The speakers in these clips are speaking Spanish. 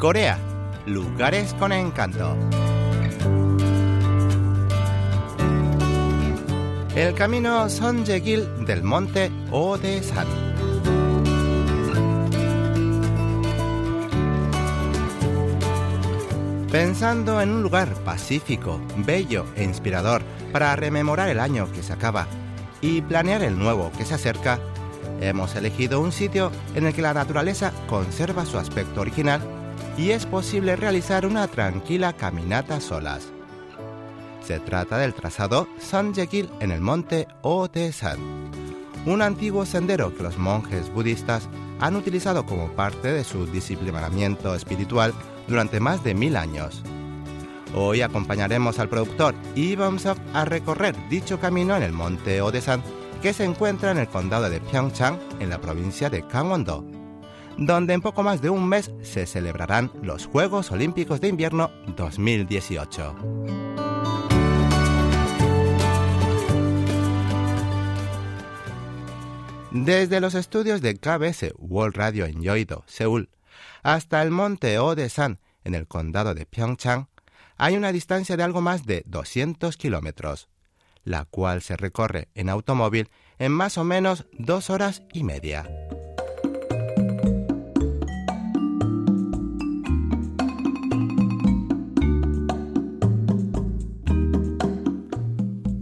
Corea, lugares con encanto. El camino Sonjegil del monte Odesan. Pensando en un lugar pacífico, bello e inspirador para rememorar el año que se acaba y planear el nuevo que se acerca, hemos elegido un sitio en el que la naturaleza conserva su aspecto original y es posible realizar una tranquila caminata solas. Se trata del trazado Sanjekil en el monte Otesan, un antiguo sendero que los monjes budistas han utilizado como parte de su disciplinamiento espiritual durante más de mil años. Hoy acompañaremos al productor Ivan a recorrer dicho camino en el monte Odesan, que se encuentra en el condado de Pyeongchang, en la provincia de Gangwon-do, donde en poco más de un mes se celebrarán los Juegos Olímpicos de Invierno 2018. Desde los estudios de KBS World Radio en Yoido, Seúl, hasta el monte Odesan, en el condado de Pyeongchang, hay una distancia de algo más de 200 kilómetros, la cual se recorre en automóvil en más o menos dos horas y media.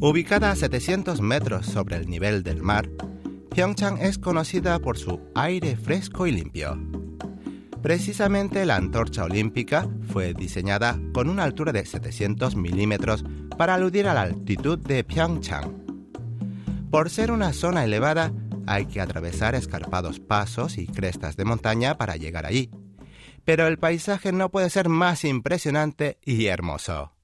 Ubicada a 700 metros sobre el nivel del mar, Pyeongchang es conocida por su aire fresco y limpio. Precisamente la antorcha olímpica fue diseñada con una altura de 700 milímetros para aludir a la altitud de Pyeongchang. Por ser una zona elevada, hay que atravesar escarpados pasos y crestas de montaña para llegar allí. Pero el paisaje no puede ser más impresionante y hermoso.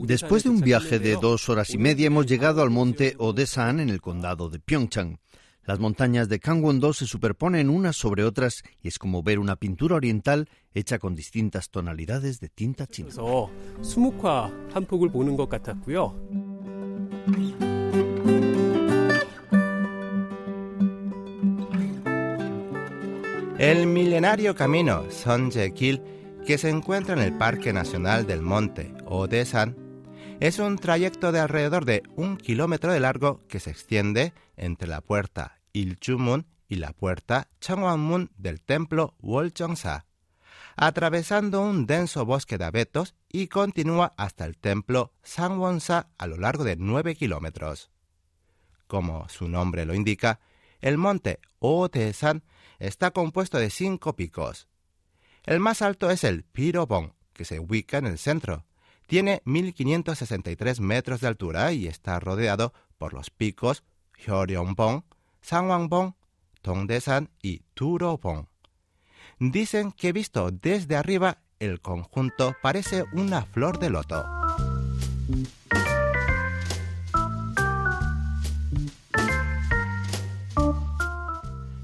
Después de un viaje de dos horas y media hemos llegado al monte Odesan en el condado de Pyeongchang. Las montañas de Gangwon-do se superponen unas sobre otras y es como ver una pintura oriental hecha con distintas tonalidades de tinta china. El milenario camino Sonje-kil, que se encuentra en el Parque Nacional del Monte Odesan, es un trayecto de alrededor de un kilómetro de largo que se extiende entre la puerta Ilchumun y la puerta Changwanmun del templo Wolcheongsa, atravesando un denso bosque de abetos y continúa hasta el templo Sangwonsa a lo largo de 9 kilómetros. Como su nombre lo indica, el monte Ootesan está compuesto de cinco picos. El más alto es el Pirobong, que se ubica en el centro. Tiene 1563 metros de altura y está rodeado por los picos Hyeongbong, Sangwangbong, Tongdesan y Turobong. Dicen que visto desde arriba el conjunto parece una flor de loto.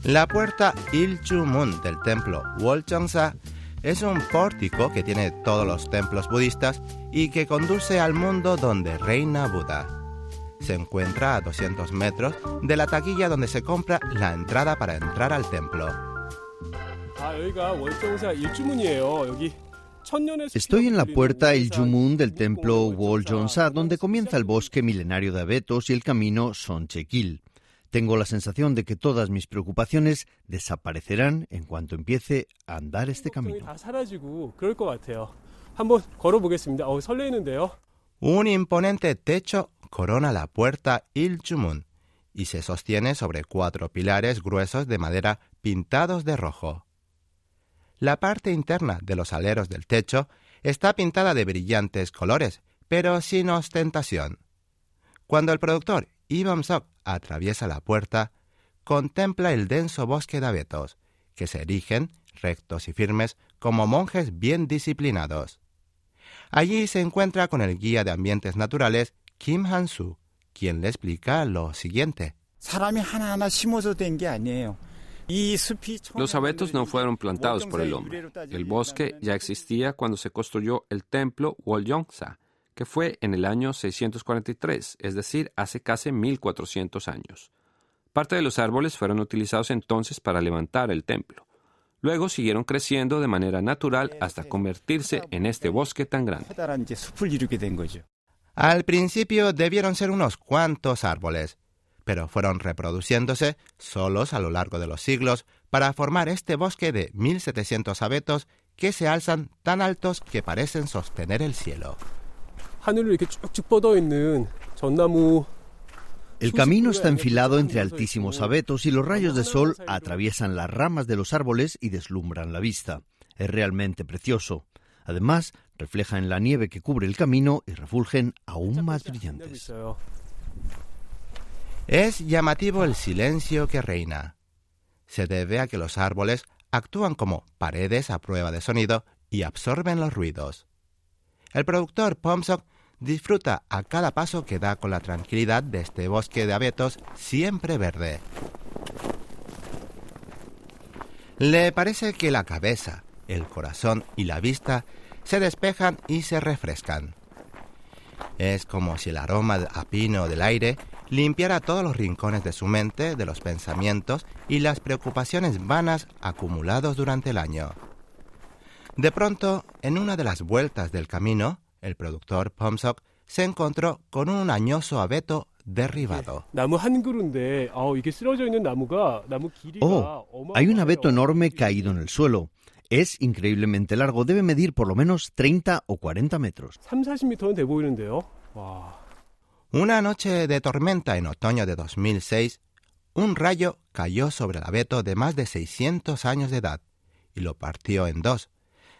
La puerta Ilchumun del templo Wolcheongsa es un pórtico que tiene todos los templos budistas y que conduce al mundo donde reina Buda se encuentra a 200 metros de la taquilla donde se compra la entrada para entrar al templo. Estoy en la puerta El Jumun del templo Woljongsa, donde comienza el bosque milenario de abetos y el camino Sonchekil. Tengo la sensación de que todas mis preocupaciones desaparecerán en cuanto empiece a andar este camino. Un imponente techo corona la puerta Ilchumun y se sostiene sobre cuatro pilares gruesos de madera pintados de rojo. La parte interna de los aleros del techo está pintada de brillantes colores, pero sin ostentación. Cuando el productor Ivan Sok atraviesa la puerta, contempla el denso bosque de abetos, que se erigen, rectos y firmes, como monjes bien disciplinados. Allí se encuentra con el guía de ambientes naturales Kim Han-soo, quien le explica lo siguiente. Los abetos no fueron plantados por el hombre. El bosque ya existía cuando se construyó el templo Woljongsa, que fue en el año 643, es decir, hace casi 1400 años. Parte de los árboles fueron utilizados entonces para levantar el templo. Luego siguieron creciendo de manera natural hasta convertirse en este bosque tan grande. Al principio debieron ser unos cuantos árboles, pero fueron reproduciéndose solos a lo largo de los siglos para formar este bosque de 1700 abetos que se alzan tan altos que parecen sostener el cielo. El camino está enfilado entre altísimos abetos y los rayos de sol atraviesan las ramas de los árboles y deslumbran la vista. Es realmente precioso. Además, refleja en la nieve que cubre el camino y refulgen aún más brillantes. Es llamativo el silencio que reina. Se debe a que los árboles actúan como paredes a prueba de sonido y absorben los ruidos. El productor Pomsock disfruta a cada paso que da con la tranquilidad de este bosque de abetos siempre verde. Le parece que la cabeza, el corazón y la vista se despejan y se refrescan. Es como si el aroma a pino del aire limpiara todos los rincones de su mente de los pensamientos y las preocupaciones vanas acumulados durante el año. De pronto, en una de las vueltas del camino, el productor Pomsock se encontró con un añoso abeto derribado. Oh, hay un abeto enorme caído en el suelo. Es increíblemente largo, debe medir por lo menos 30 o 40 metros. Una noche de tormenta en otoño de 2006, un rayo cayó sobre el abeto de más de 600 años de edad y lo partió en dos,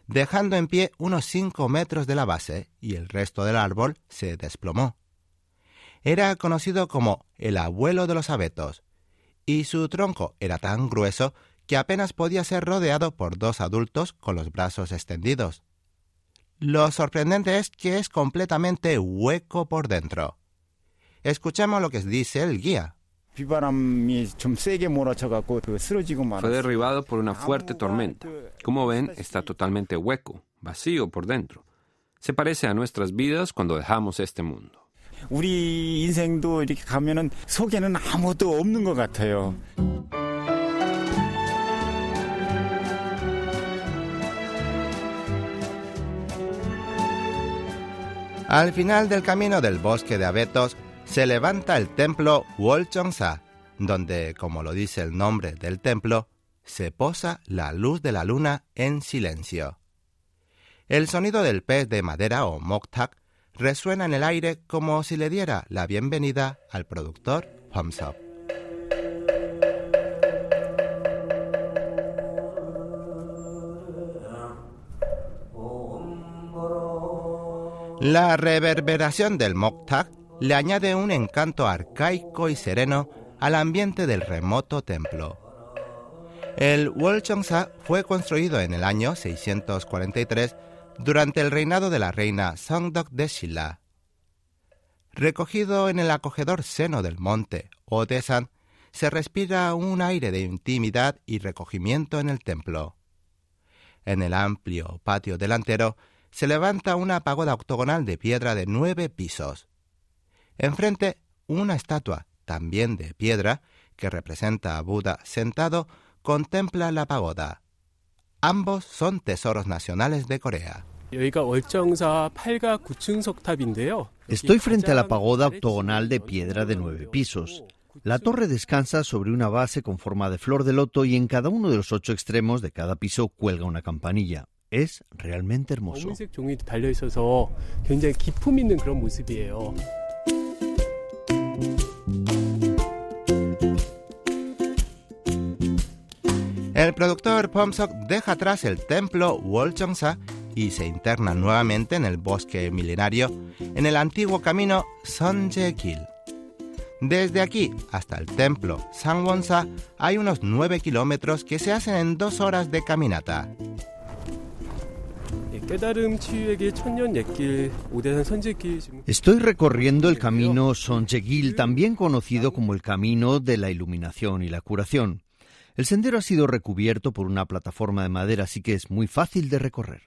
dejando en pie unos 5 metros de la base y el resto del árbol se desplomó. Era conocido como el abuelo de los abetos, y su tronco era tan grueso que apenas podía ser rodeado por dos adultos con los brazos extendidos. Lo sorprendente es que es completamente hueco por dentro. Escuchemos lo que dice el guía. Fue derribado por una fuerte tormenta. Como ven, está totalmente hueco, vacío por dentro. Se parece a nuestras vidas cuando dejamos este mundo. Al final del camino del bosque de abetos se levanta el templo Wolcheongsa, donde, como lo dice el nombre del templo, se posa la luz de la luna en silencio. El sonido del pez de madera o moktak resuena en el aire como si le diera la bienvenida al productor Pomsop. La reverberación del moktak le añade un encanto arcaico y sereno al ambiente del remoto templo. El Wolcheongsa fue construido en el año 643 durante el reinado de la reina Songdok de Shilla. Recogido en el acogedor seno del monte Odesan, se respira un aire de intimidad y recogimiento en el templo. En el amplio patio delantero se levanta una pagoda octogonal de piedra de nueve pisos. Enfrente, una estatua, también de piedra, que representa a Buda sentado, contempla la pagoda. Ambos son tesoros nacionales de Corea. Estoy frente a la pagoda octogonal de piedra de nueve pisos. La torre descansa sobre una base con forma de flor de loto y en cada uno de los ocho extremos de cada piso cuelga una campanilla. Es realmente hermoso. El productor Pomsok deja atrás el templo Wolcheongsa y se interna nuevamente en el bosque milenario en el antiguo camino Sonje-gil. Desde aquí hasta el templo Sangwonsa hay unos 9 kilómetros que se hacen en dos horas de caminata. Estoy recorriendo el camino Sonje-gil, también conocido como el camino de la iluminación y la curación. El sendero ha sido recubierto por una plataforma de madera, así que es muy fácil de recorrer.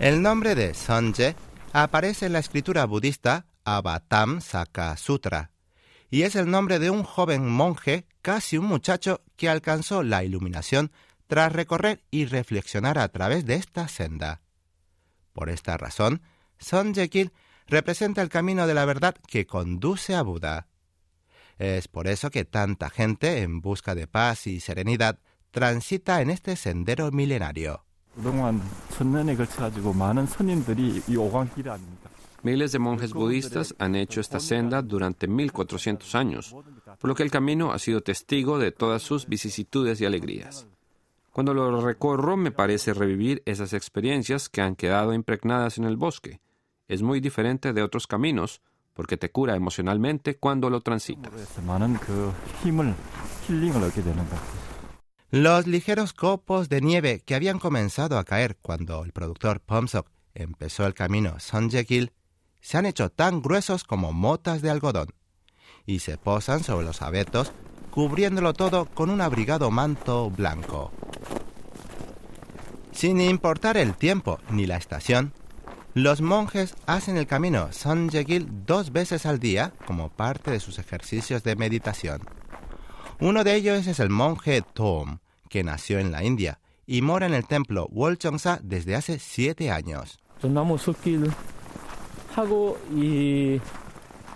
El nombre de Sonje aparece en la escritura budista Avatam Saka Sutra, y es el nombre de un joven monje, casi un muchacho, que alcanzó la iluminación tras recorrer y reflexionar a través de esta senda. Por esta razón, Son Jekil representa el camino de la verdad que conduce a Buda. Es por eso que tanta gente, en busca de paz y serenidad, transita en este sendero milenario. Miles de monjes budistas han hecho esta senda durante 1400 años, por lo que el camino ha sido testigo de todas sus vicisitudes y alegrías. Cuando lo recorro me parece revivir esas experiencias que han quedado impregnadas en el bosque. Es muy diferente de otros caminos, porque te cura emocionalmente cuando lo transitas. Los ligeros copos de nieve que habían comenzado a caer cuando el productor Pomsok empezó el camino Sonjekil se han hecho tan gruesos como motas de algodón y se posan sobre los abetos, cubriéndolo todo con un abrigado manto blanco. Sin importar el tiempo ni la estación, los monjes hacen el camino Sanjegil dos veces al día como parte de sus ejercicios de meditación. Uno de ellos es el monje Tom, que nació en la India y mora en el templo Wolchongsa desde hace siete años.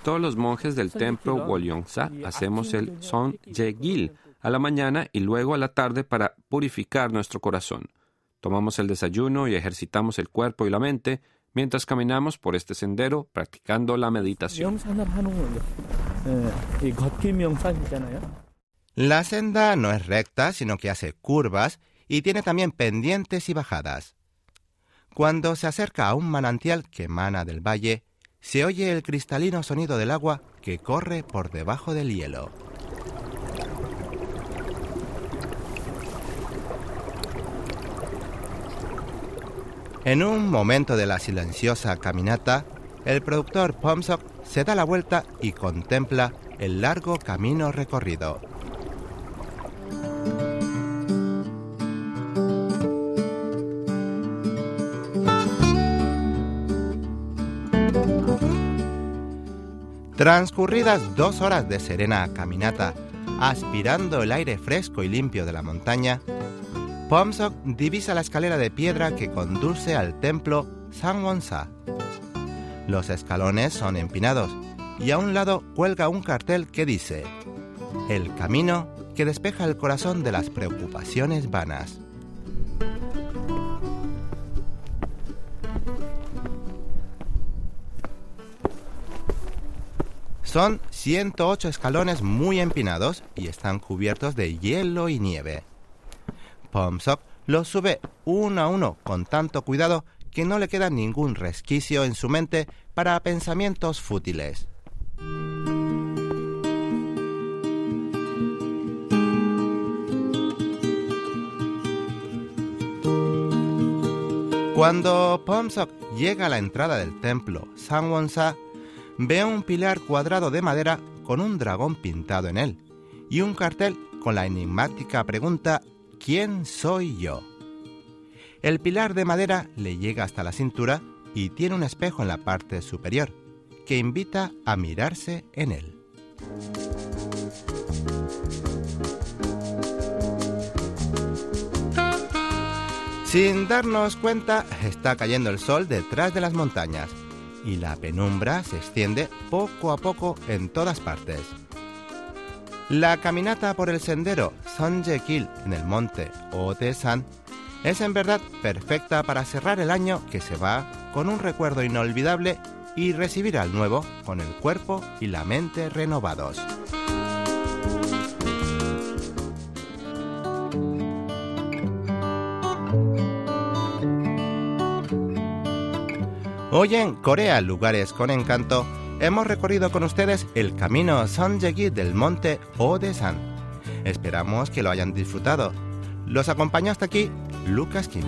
Todos los monjes del templo Wolyongsa hacemos el Son Ye-gil a la mañana y luego a la tarde para purificar nuestro corazón. Tomamos el desayuno y ejercitamos el cuerpo y la mente mientras caminamos por este sendero practicando la meditación. La senda no es recta, sino que hace curvas y tiene también pendientes y bajadas. Cuando se acerca a un manantial que emana del valle, se oye el cristalino sonido del agua que corre por debajo del hielo. En un momento de la silenciosa caminata, el productor Pomsok se da la vuelta y contempla el largo camino recorrido. Transcurridas dos horas de serena caminata, aspirando el aire fresco y limpio de la montaña, Pomsok divisa la escalera de piedra que conduce al templo Sangwonsa. Los escalones son empinados y a un lado cuelga un cartel que dice El camino que despeja el corazón de las preocupaciones vanas. Son 108 escalones muy empinados y están cubiertos de hielo y nieve. Pomsok los sube uno a uno con tanto cuidado que no le queda ningún resquicio en su mente para pensamientos fútiles. Cuando Pomsok llega a la entrada del templo Sangwonsa, ve un pilar cuadrado de madera con un dragón pintado en él y un cartel con la enigmática pregunta ¿Quién soy yo? El pilar de madera le llega hasta la cintura y tiene un espejo en la parte superior que invita a mirarse en él. Sin darnos cuenta, está cayendo el sol detrás de las montañas y la penumbra se extiende poco a poco en todas partes. La caminata por el sendero Sanjekil en el monte Otesan es en verdad perfecta para cerrar el año que se va con un recuerdo inolvidable y recibir al nuevo con el cuerpo y la mente renovados. Hoy en Corea, lugares con encanto, hemos recorrido con ustedes el camino Sanjegi del monte Odesan. Esperamos que lo hayan disfrutado. Los acompañó hasta aquí Lucas Kim.